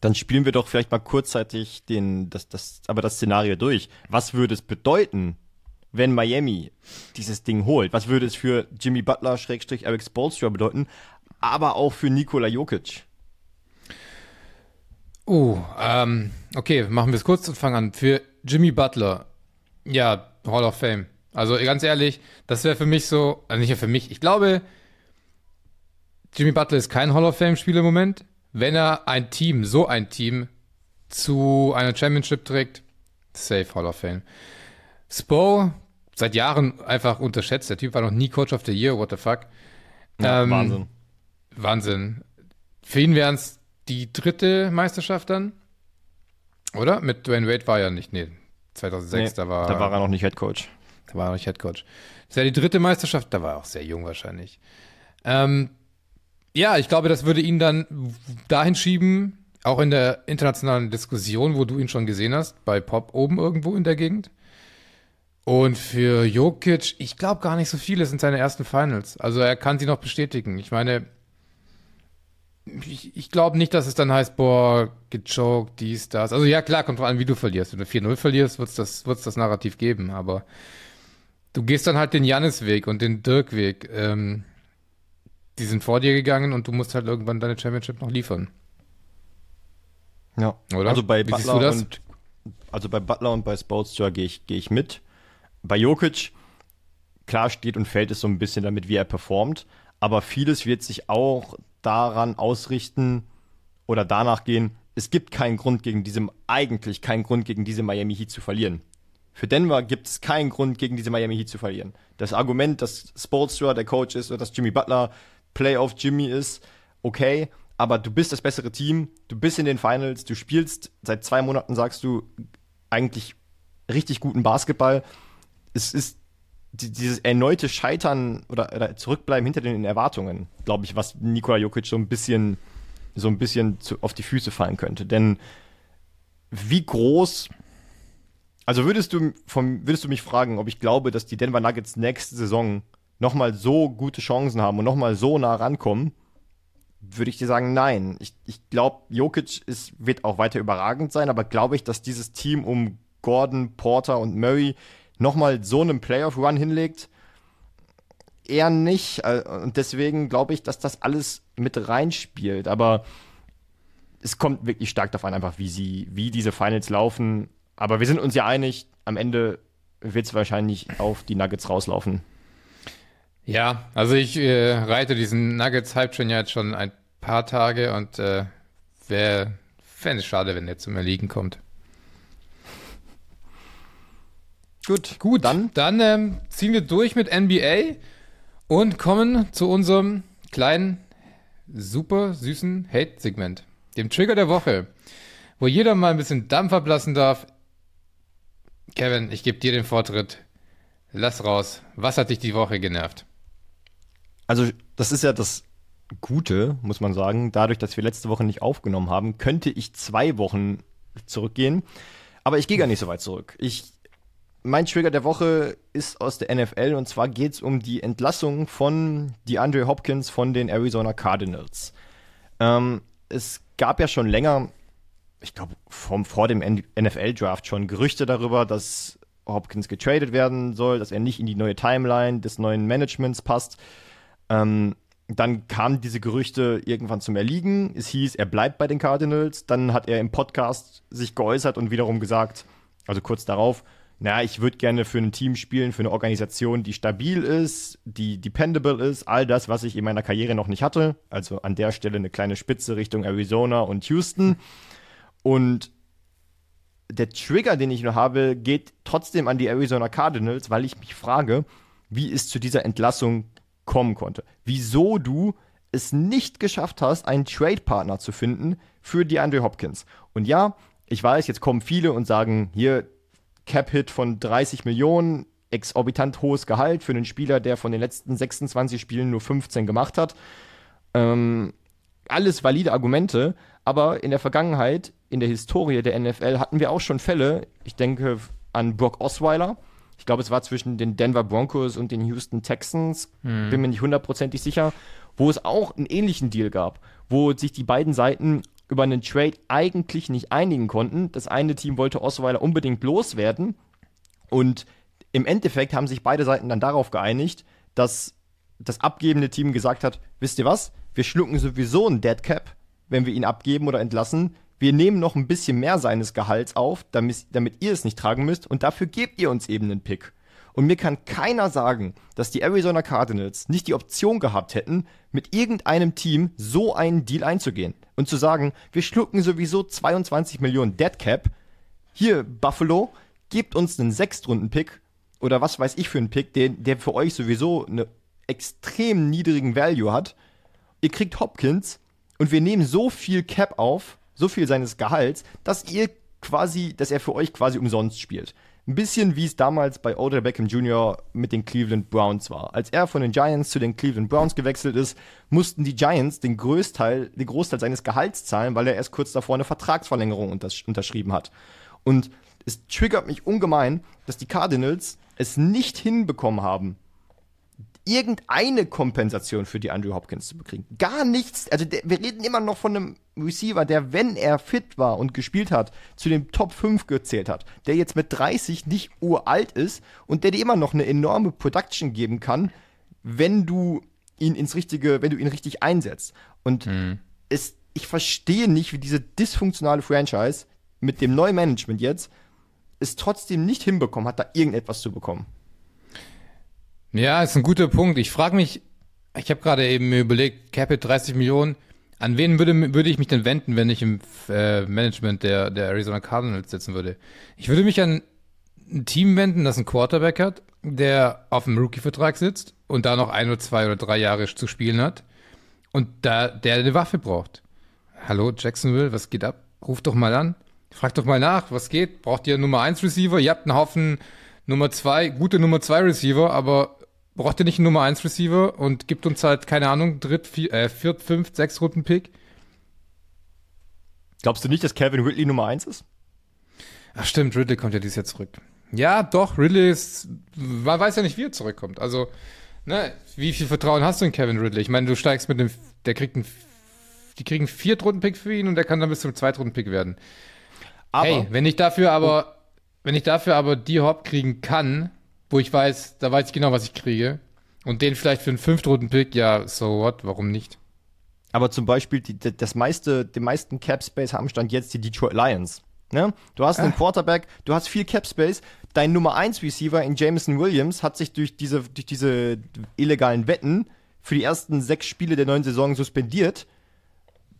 Dann spielen wir doch vielleicht mal kurzzeitig den, das, das, aber das Szenario durch. Was würde es bedeuten, wenn Miami dieses Ding holt? Was würde es für Jimmy Butler, Schrägstrich, Eric Spolstra bedeuten, aber auch für Nikola Jokic? Oh, ähm, okay, machen wir es kurz und fangen an. Für Jimmy Butler, ja, Hall of Fame. Also ganz ehrlich, das wäre für mich so, also nicht für mich, ich glaube, Jimmy Butler ist kein Hall of Fame-Spieler im Moment. Wenn er ein Team, so ein Team, zu einer Championship trägt, safe Hall of Fame. Spo, seit Jahren einfach unterschätzt. Der Typ war noch nie Coach of the Year, what the fuck. Ja, ähm, Wahnsinn. Wahnsinn. Für ihn wären es die dritte Meisterschaft dann. Oder? Mit Dwayne Wade war ja nicht, nee, 2006, nee, da war Da war er noch nicht Head Coach. Da war er noch nicht Head Coach. Das wäre die dritte Meisterschaft, da war er auch sehr jung wahrscheinlich. Ähm, ja, ich glaube, das würde ihn dann dahin schieben, auch in der internationalen Diskussion, wo du ihn schon gesehen hast, bei Pop oben irgendwo in der Gegend. Und für Jokic, ich glaube gar nicht so viele sind seine ersten Finals. Also er kann sie noch bestätigen. Ich meine, ich, ich glaube nicht, dass es dann heißt, boah, gechoked, dies, das. Also ja, klar, kommt drauf an, wie du verlierst. Wenn du 4-0 verlierst, wird es das, wird's das Narrativ geben. Aber du gehst dann halt den Jannis-Weg und den Dirk-Weg. Ähm, die sind vor dir gegangen und du musst halt irgendwann deine Championship noch liefern. Ja, oder? Also bei Wie Butler und also bei Butler und bei Spolstra gehe ich, geh ich mit. Bei Jokic, klar steht und fällt es so ein bisschen damit, wie er performt, aber vieles wird sich auch daran ausrichten oder danach gehen, es gibt keinen Grund gegen diesem, eigentlich keinen Grund gegen diese Miami Heat zu verlieren. Für Denver gibt es keinen Grund gegen diese Miami Heat zu verlieren. Das Argument, dass Spolstra der Coach ist oder dass Jimmy Butler Playoff Jimmy ist, okay, aber du bist das bessere Team, du bist in den Finals, du spielst seit zwei Monaten, sagst du, eigentlich richtig guten Basketball. Es ist dieses erneute Scheitern oder, oder, Zurückbleiben hinter den Erwartungen, glaube ich, was Nikola Jokic so ein bisschen, so ein bisschen zu, auf die Füße fallen könnte. Denn wie groß, also würdest du, vom, würdest du mich fragen, ob ich glaube, dass die Denver Nuggets nächste Saison nochmal so gute Chancen haben und nochmal so nah rankommen, würde ich dir sagen, nein. Ich, ich glaube, Jokic ist, wird auch weiter überragend sein, aber glaube ich, dass dieses Team um Gordon, Porter und Murray nochmal so einen Playoff-Run hinlegt, eher nicht. Äh, und deswegen glaube ich, dass das alles mit reinspielt. Aber es kommt wirklich stark darauf an, einfach wie sie, wie diese Finals laufen. Aber wir sind uns ja einig, am Ende wird es wahrscheinlich auf die Nuggets rauslaufen. Ja, also ich äh, reite diesen Nuggets-Hype-Train ja jetzt schon ein paar Tage und äh, wäre es schade, wenn der zum Erliegen kommt. Gut, gut. Dann, dann ähm, ziehen wir durch mit NBA und kommen zu unserem kleinen, super süßen Hate-Segment, dem Trigger der Woche, wo jeder mal ein bisschen Dampf ablassen darf. Kevin, ich gebe dir den Vortritt. Lass raus. Was hat dich die Woche genervt? Also, das ist ja das Gute, muss man sagen. Dadurch, dass wir letzte Woche nicht aufgenommen haben, könnte ich zwei Wochen zurückgehen. Aber ich gehe gar nicht so weit zurück. Ich mein Trigger der Woche ist aus der NFL und zwar geht es um die Entlassung von DeAndre Hopkins von den Arizona Cardinals. Ähm, es gab ja schon länger, ich glaube vor dem NFL-Draft schon Gerüchte darüber, dass Hopkins getradet werden soll, dass er nicht in die neue Timeline des neuen Managements passt. Ähm, dann kamen diese Gerüchte irgendwann zum Erliegen. Es hieß, er bleibt bei den Cardinals. Dann hat er im Podcast sich geäußert und wiederum gesagt, also kurz darauf, na, ich würde gerne für ein Team spielen, für eine Organisation, die stabil ist, die dependable ist, all das, was ich in meiner Karriere noch nicht hatte. Also an der Stelle eine kleine Spitze Richtung Arizona und Houston. Und der Trigger, den ich nur habe, geht trotzdem an die Arizona Cardinals, weil ich mich frage, wie es zu dieser Entlassung kommen konnte. Wieso du es nicht geschafft hast, einen Trade-Partner zu finden für die Andre Hopkins. Und ja, ich weiß, jetzt kommen viele und sagen, hier, Cap-Hit von 30 Millionen, exorbitant hohes Gehalt für einen Spieler, der von den letzten 26 Spielen nur 15 gemacht hat. Ähm, alles valide Argumente, aber in der Vergangenheit, in der Historie der NFL hatten wir auch schon Fälle, ich denke an Brock Osweiler, ich glaube, es war zwischen den Denver Broncos und den Houston Texans, hm. bin mir nicht hundertprozentig sicher, wo es auch einen ähnlichen Deal gab, wo sich die beiden Seiten über einen Trade eigentlich nicht einigen konnten. Das eine Team wollte Osweiler unbedingt loswerden und im Endeffekt haben sich beide Seiten dann darauf geeinigt, dass das abgebende Team gesagt hat, wisst ihr was, wir schlucken sowieso einen Dead Cap, wenn wir ihn abgeben oder entlassen. Wir nehmen noch ein bisschen mehr seines Gehalts auf, damit, damit ihr es nicht tragen müsst und dafür gebt ihr uns eben einen Pick. Und mir kann keiner sagen, dass die Arizona Cardinals nicht die Option gehabt hätten, mit irgendeinem Team so einen Deal einzugehen und zu sagen, wir schlucken sowieso 22 Millionen Dead Cap. Hier, Buffalo, gebt uns einen Sechstrunden-Pick oder was weiß ich für einen Pick, der, der für euch sowieso einen extrem niedrigen Value hat. Ihr kriegt Hopkins und wir nehmen so viel Cap auf, so viel seines Gehalts, dass ihr quasi, dass er für euch quasi umsonst spielt. Ein bisschen wie es damals bei Odell Beckham Jr. mit den Cleveland Browns war. Als er von den Giants zu den Cleveland Browns gewechselt ist, mussten die Giants den Größteil, den Großteil seines Gehalts zahlen, weil er erst kurz davor eine Vertragsverlängerung untersch unterschrieben hat. Und es triggert mich ungemein, dass die Cardinals es nicht hinbekommen haben, irgendeine Kompensation für die Andrew Hopkins zu bekriegen. Gar nichts. Also der, wir reden immer noch von einem Receiver, der, wenn er fit war und gespielt hat, zu den Top 5 gezählt hat, der jetzt mit 30 nicht uralt ist und der dir immer noch eine enorme Production geben kann, wenn du ihn ins richtige, wenn du ihn richtig einsetzt. Und mhm. es, ich verstehe nicht, wie diese dysfunktionale Franchise mit dem neuen Management jetzt es trotzdem nicht hinbekommen hat, da irgendetwas zu bekommen. Ja, ist ein guter Punkt. Ich frage mich, ich habe gerade eben überlegt, Capit 30 Millionen, an wen würde, würde ich mich denn wenden, wenn ich im äh, Management der, der Arizona Cardinals sitzen würde? Ich würde mich an ein Team wenden, das einen Quarterback hat, der auf einem Rookie-Vertrag sitzt und da noch ein oder zwei oder drei Jahre zu spielen hat und da der eine Waffe braucht. Hallo Jacksonville, was geht ab? Ruf doch mal an. Frag doch mal nach, was geht? Braucht ihr Nummer 1 Receiver? Ihr habt einen Haufen Nummer 2, gute Nummer 2 Receiver, aber braucht ihr nicht einen Nummer 1 Receiver und gibt uns halt, keine Ahnung, dritt, vier, äh, viert, fünf, sechs Runden Pick? Glaubst du nicht, dass Calvin Ridley Nummer 1 ist? Ach stimmt, Ridley kommt ja dieses Jahr zurück. Ja, doch, Ridley ist, man weiß ja nicht, wie er zurückkommt. Also, ne, wie viel Vertrauen hast du in Kevin Ridley? Ich meine, du steigst mit dem, der kriegt einen, die kriegen einen Viertrunden-Pick für ihn und der kann dann bis zum Zweitrunden-Pick werden. Aber, hey, wenn ich dafür aber, wenn ich dafür aber die Hop kriegen kann, wo ich weiß, da weiß ich genau, was ich kriege. Und den vielleicht für einen Fünftrunden-Pick, ja, so what, warum nicht? Aber zum Beispiel die, das meiste, den meisten Cap Space haben Stand jetzt die Detroit Lions. Ne? Du hast einen ah. Quarterback, du hast viel Cap Space. Dein Nummer 1 Receiver in Jameson Williams hat sich durch diese, durch diese illegalen Wetten für die ersten sechs Spiele der neuen Saison suspendiert.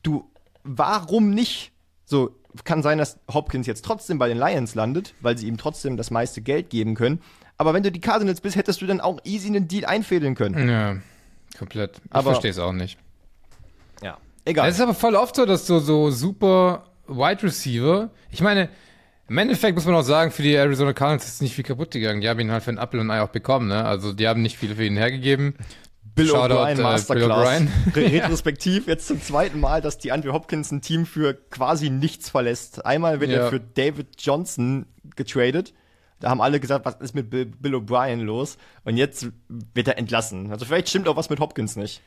Du, warum nicht? So, kann sein, dass Hopkins jetzt trotzdem bei den Lions landet, weil sie ihm trotzdem das meiste Geld geben können. Aber wenn du die Cardinals bist, hättest du dann auch easy einen Deal einfädeln können. Ja, komplett. Ich verstehe es auch nicht. Ja, egal. Es ist aber voll oft so, dass so, so super Wide Receiver, ich meine, im Endeffekt muss man auch sagen, für die Arizona Cardinals ist nicht viel kaputt gegangen. Die haben ihn halt für ein Apple und Ei auch bekommen, ne? Also die haben nicht viel für ihn hergegeben. Bill O'Brien äh, Masterclass. Retrospektiv jetzt zum zweiten Mal, dass die Andrew Hopkins ein Team für quasi nichts verlässt. Einmal wird ja. er für David Johnson getradet. Da haben alle gesagt, was ist mit Bill, Bill O'Brien los? Und jetzt wird er entlassen. Also vielleicht stimmt auch was mit Hopkins nicht.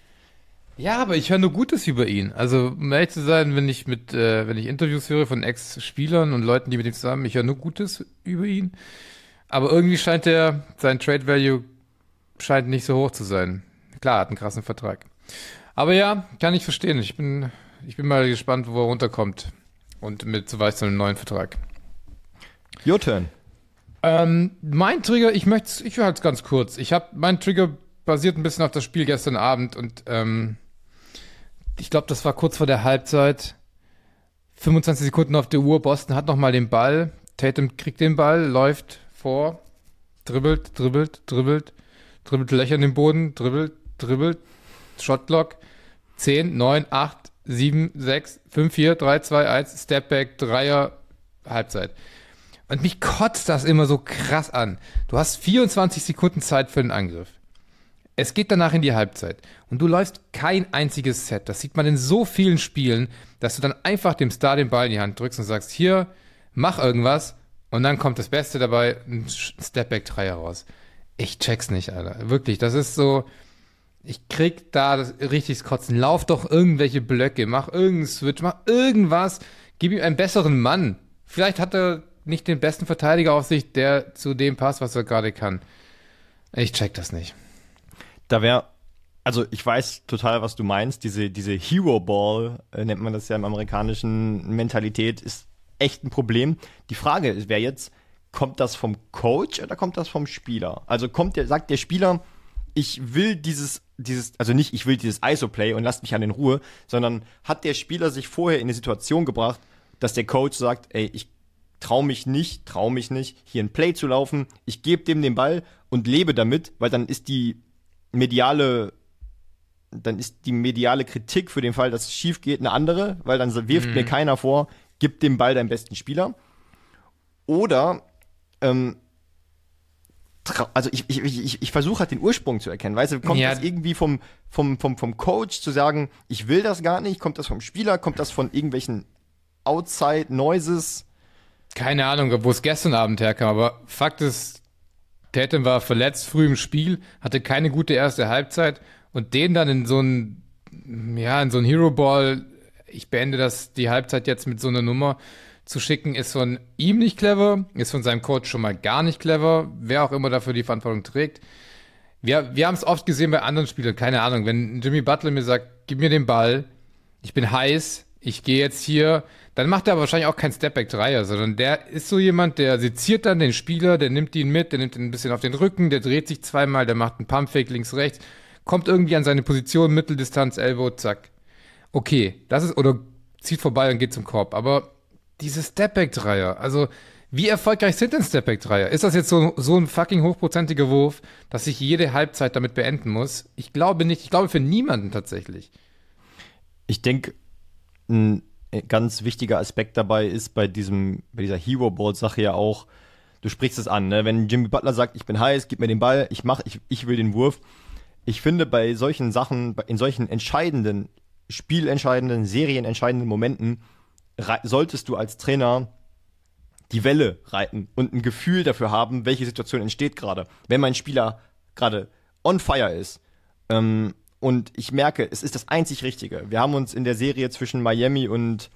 Ja, aber ich höre nur Gutes über ihn. Also, um ehrlich zu sein, wenn ich mit, äh, wenn ich Interviews höre von Ex-Spielern und Leuten, die mit ihm zusammen, ich höre nur Gutes über ihn. Aber irgendwie scheint er, sein Trade Value scheint nicht so hoch zu sein. Klar, hat einen krassen Vertrag. Aber ja, kann ich verstehen. Ich bin, ich bin mal gespannt, wo er runterkommt. Und mit so weit zu einem neuen Vertrag. Your turn. Ähm, mein Trigger, ich möchte, ich höre halt ganz kurz. Ich habe, mein Trigger basiert ein bisschen auf das Spiel gestern Abend und ähm, ich glaube, das war kurz vor der Halbzeit. 25 Sekunden auf der Uhr. Boston hat nochmal den Ball. Tatum kriegt den Ball, läuft vor, dribbelt, dribbelt, dribbelt, dribbelt Löcher in den Boden, dribbelt, dribbelt, Shotlock, 10, 9, 8, 7, 6, 5, 4, 3, 2, 1, Stepback, Dreier, Halbzeit. Und mich kotzt das immer so krass an. Du hast 24 Sekunden Zeit für den Angriff. Es geht danach in die Halbzeit und du läufst kein einziges Set. Das sieht man in so vielen Spielen, dass du dann einfach dem Star den Ball in die Hand drückst und sagst, hier, mach irgendwas und dann kommt das Beste dabei, ein Stepback-Dreier raus. Ich check's nicht, Alter. Wirklich, das ist so, ich krieg da das richtig Kotzen. Lauf doch irgendwelche Blöcke, mach irgendeinen Switch, mach irgendwas, gib ihm einen besseren Mann. Vielleicht hat er nicht den besten Verteidiger auf sich, der zu dem passt, was er gerade kann. Ich check das nicht. Da wäre, also ich weiß total, was du meinst. Diese, diese Hero Ball, äh, nennt man das ja im amerikanischen Mentalität, ist echt ein Problem. Die Frage wäre jetzt, kommt das vom Coach oder kommt das vom Spieler? Also kommt der, sagt der Spieler, ich will dieses, dieses, also nicht, ich will dieses ISO-Play und lasst mich an den Ruhe, sondern hat der Spieler sich vorher in eine Situation gebracht, dass der Coach sagt, ey, ich trau mich nicht, trau mich nicht, hier ein Play zu laufen, ich gebe dem den Ball und lebe damit, weil dann ist die mediale, dann ist die mediale Kritik für den Fall, dass es schief geht, eine andere, weil dann wirft mhm. mir keiner vor, gib dem Ball deinen besten Spieler. Oder ähm, also ich, ich, ich, ich versuche halt den Ursprung zu erkennen. Weißt du, kommt ja. das irgendwie vom, vom, vom, vom Coach zu sagen, ich will das gar nicht? Kommt das vom Spieler? Kommt das von irgendwelchen Outside Noises? Keine Ahnung, wo es gestern Abend herkam, aber Fakt ist, Tatum war verletzt früh im Spiel, hatte keine gute erste Halbzeit und den dann in so ein, ja, in so ein Hero Ball, ich beende das, die Halbzeit jetzt mit so einer Nummer, zu schicken, ist von ihm nicht clever, ist von seinem Coach schon mal gar nicht clever, wer auch immer dafür die Verantwortung trägt. Wir, wir haben es oft gesehen bei anderen Spielern, keine Ahnung, wenn Jimmy Butler mir sagt, gib mir den Ball, ich bin heiß, ich gehe jetzt hier, dann macht er wahrscheinlich auch kein Stepback-Dreier, sondern der ist so jemand, der seziert dann den Spieler, der nimmt ihn mit, der nimmt ihn ein bisschen auf den Rücken, der dreht sich zweimal, der macht einen Pumpfake links, rechts, kommt irgendwie an seine Position, Mitteldistanz, Elbow, zack. Okay, das ist, oder zieht vorbei und geht zum Korb, aber diese Stepback-Dreier, also wie erfolgreich sind denn Stepback-Dreier? Ist das jetzt so, so ein fucking hochprozentiger Wurf, dass ich jede Halbzeit damit beenden muss? Ich glaube nicht. Ich glaube für niemanden tatsächlich. Ich denke, ganz wichtiger Aspekt dabei ist bei diesem, bei dieser Hero Ball Sache ja auch, du sprichst es an, ne? Wenn Jimmy Butler sagt, ich bin heiß, gib mir den Ball, ich mach, ich, ich will den Wurf. Ich finde, bei solchen Sachen, in solchen entscheidenden, spielentscheidenden, serienentscheidenden Momenten solltest du als Trainer die Welle reiten und ein Gefühl dafür haben, welche Situation entsteht gerade. Wenn mein Spieler gerade on fire ist ähm, und ich merke, es ist das einzig Richtige. Wir haben uns in der Serie zwischen Miami und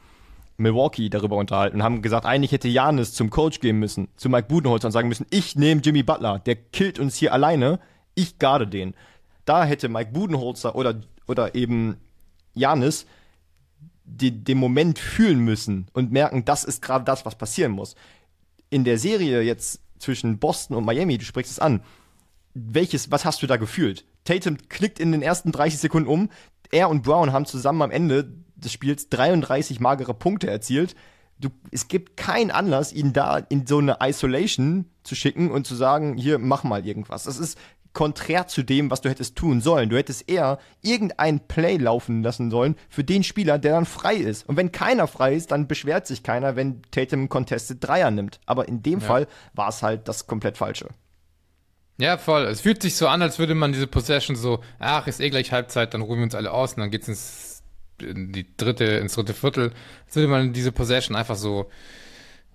Milwaukee darüber unterhalten und haben gesagt, eigentlich hätte Janis zum Coach gehen müssen, zu Mike Budenholzer und sagen müssen, ich nehme Jimmy Butler, der killt uns hier alleine, ich garde den. Da hätte Mike Budenholzer oder, oder eben Janis die, den Moment fühlen müssen und merken, das ist gerade das, was passieren muss. In der Serie jetzt zwischen Boston und Miami, du sprichst es an, welches, was hast du da gefühlt? Tatum klickt in den ersten 30 Sekunden um, er und Brown haben zusammen am Ende des Spiels 33 magere Punkte erzielt. Du, es gibt keinen Anlass, ihn da in so eine Isolation zu schicken und zu sagen, hier, mach mal irgendwas. Das ist konträr zu dem, was du hättest tun sollen. Du hättest eher irgendein Play laufen lassen sollen für den Spieler, der dann frei ist. Und wenn keiner frei ist, dann beschwert sich keiner, wenn Tatum Contested Dreier nimmt. Aber in dem ja. Fall war es halt das komplett Falsche. Ja, voll. Es fühlt sich so an, als würde man diese Possession so, ach, ist eh gleich Halbzeit, dann ruhen wir uns alle aus und dann geht's ins in die dritte, ins dritte Viertel. Als würde man diese Possession einfach so,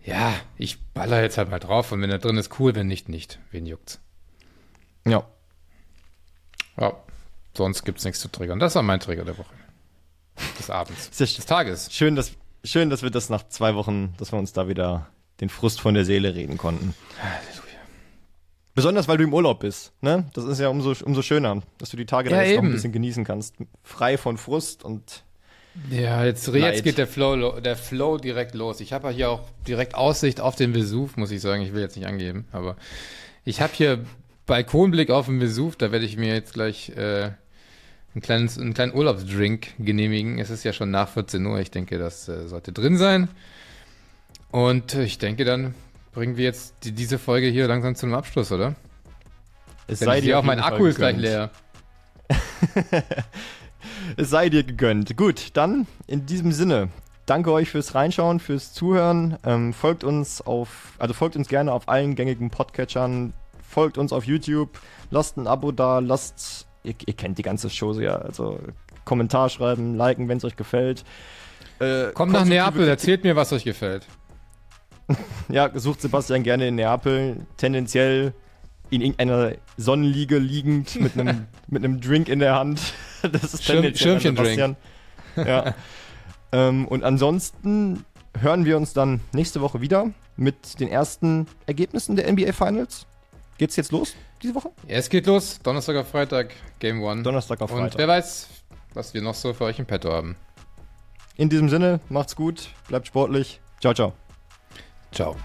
ja, ich baller jetzt halt mal drauf und wenn er drin ist, cool, wenn nicht, nicht. Wen juckt's? Ja. Ja, sonst gibt's nichts zu triggern. Das war mein Trigger der Woche. Des Abends. des Tages. Schön, dass, schön, dass wir das nach zwei Wochen, dass wir uns da wieder den Frust von der Seele reden konnten. Besonders, weil du im Urlaub bist, ne? Das ist ja umso, umso schöner, dass du die Tage ja, da jetzt noch ein bisschen genießen kannst. Frei von Frust und ja, jetzt, jetzt geht der Flow, der Flow direkt los. Ich habe ja hier auch direkt Aussicht auf den Vesuv, muss ich sagen. Ich will jetzt nicht angeben, aber ich habe hier Balkonblick auf den Vesuv. Da werde ich mir jetzt gleich äh, ein kleines, einen kleinen Urlaubsdrink genehmigen. Es ist ja schon nach 14 Uhr. Ich denke, das äh, sollte drin sein. Und ich denke, dann bringen wir jetzt die, diese Folge hier langsam zum Abschluss, oder? Es sei dir auch mein Akku ist gleich leer. es sei dir gegönnt. Gut, dann in diesem Sinne. Danke euch fürs Reinschauen, fürs Zuhören. Ähm, folgt uns auf, also folgt uns gerne auf allen gängigen Podcatchern. Folgt uns auf YouTube. Lasst ein Abo da. Lasst, ihr, ihr kennt die ganze Show ja. Also Kommentar schreiben, liken, wenn es euch gefällt. Äh, Kommt nach Neapel, erzählt mir, was euch gefällt. Ja, sucht Sebastian gerne in Neapel. Tendenziell in irgendeiner Sonnenliege liegend mit einem mit einem Drink in der Hand. Das ist Schirm, Schirmchen-Drink. Ja. ähm, und ansonsten hören wir uns dann nächste Woche wieder mit den ersten Ergebnissen der NBA Finals. Geht's jetzt los diese Woche? Ja, es geht los. Donnerstag auf Freitag, Game One. Donnerstag auf Freitag. Und wer weiß, was wir noch so für euch im Petto haben. In diesem Sinne, macht's gut, bleibt sportlich. Ciao, ciao. Ciao.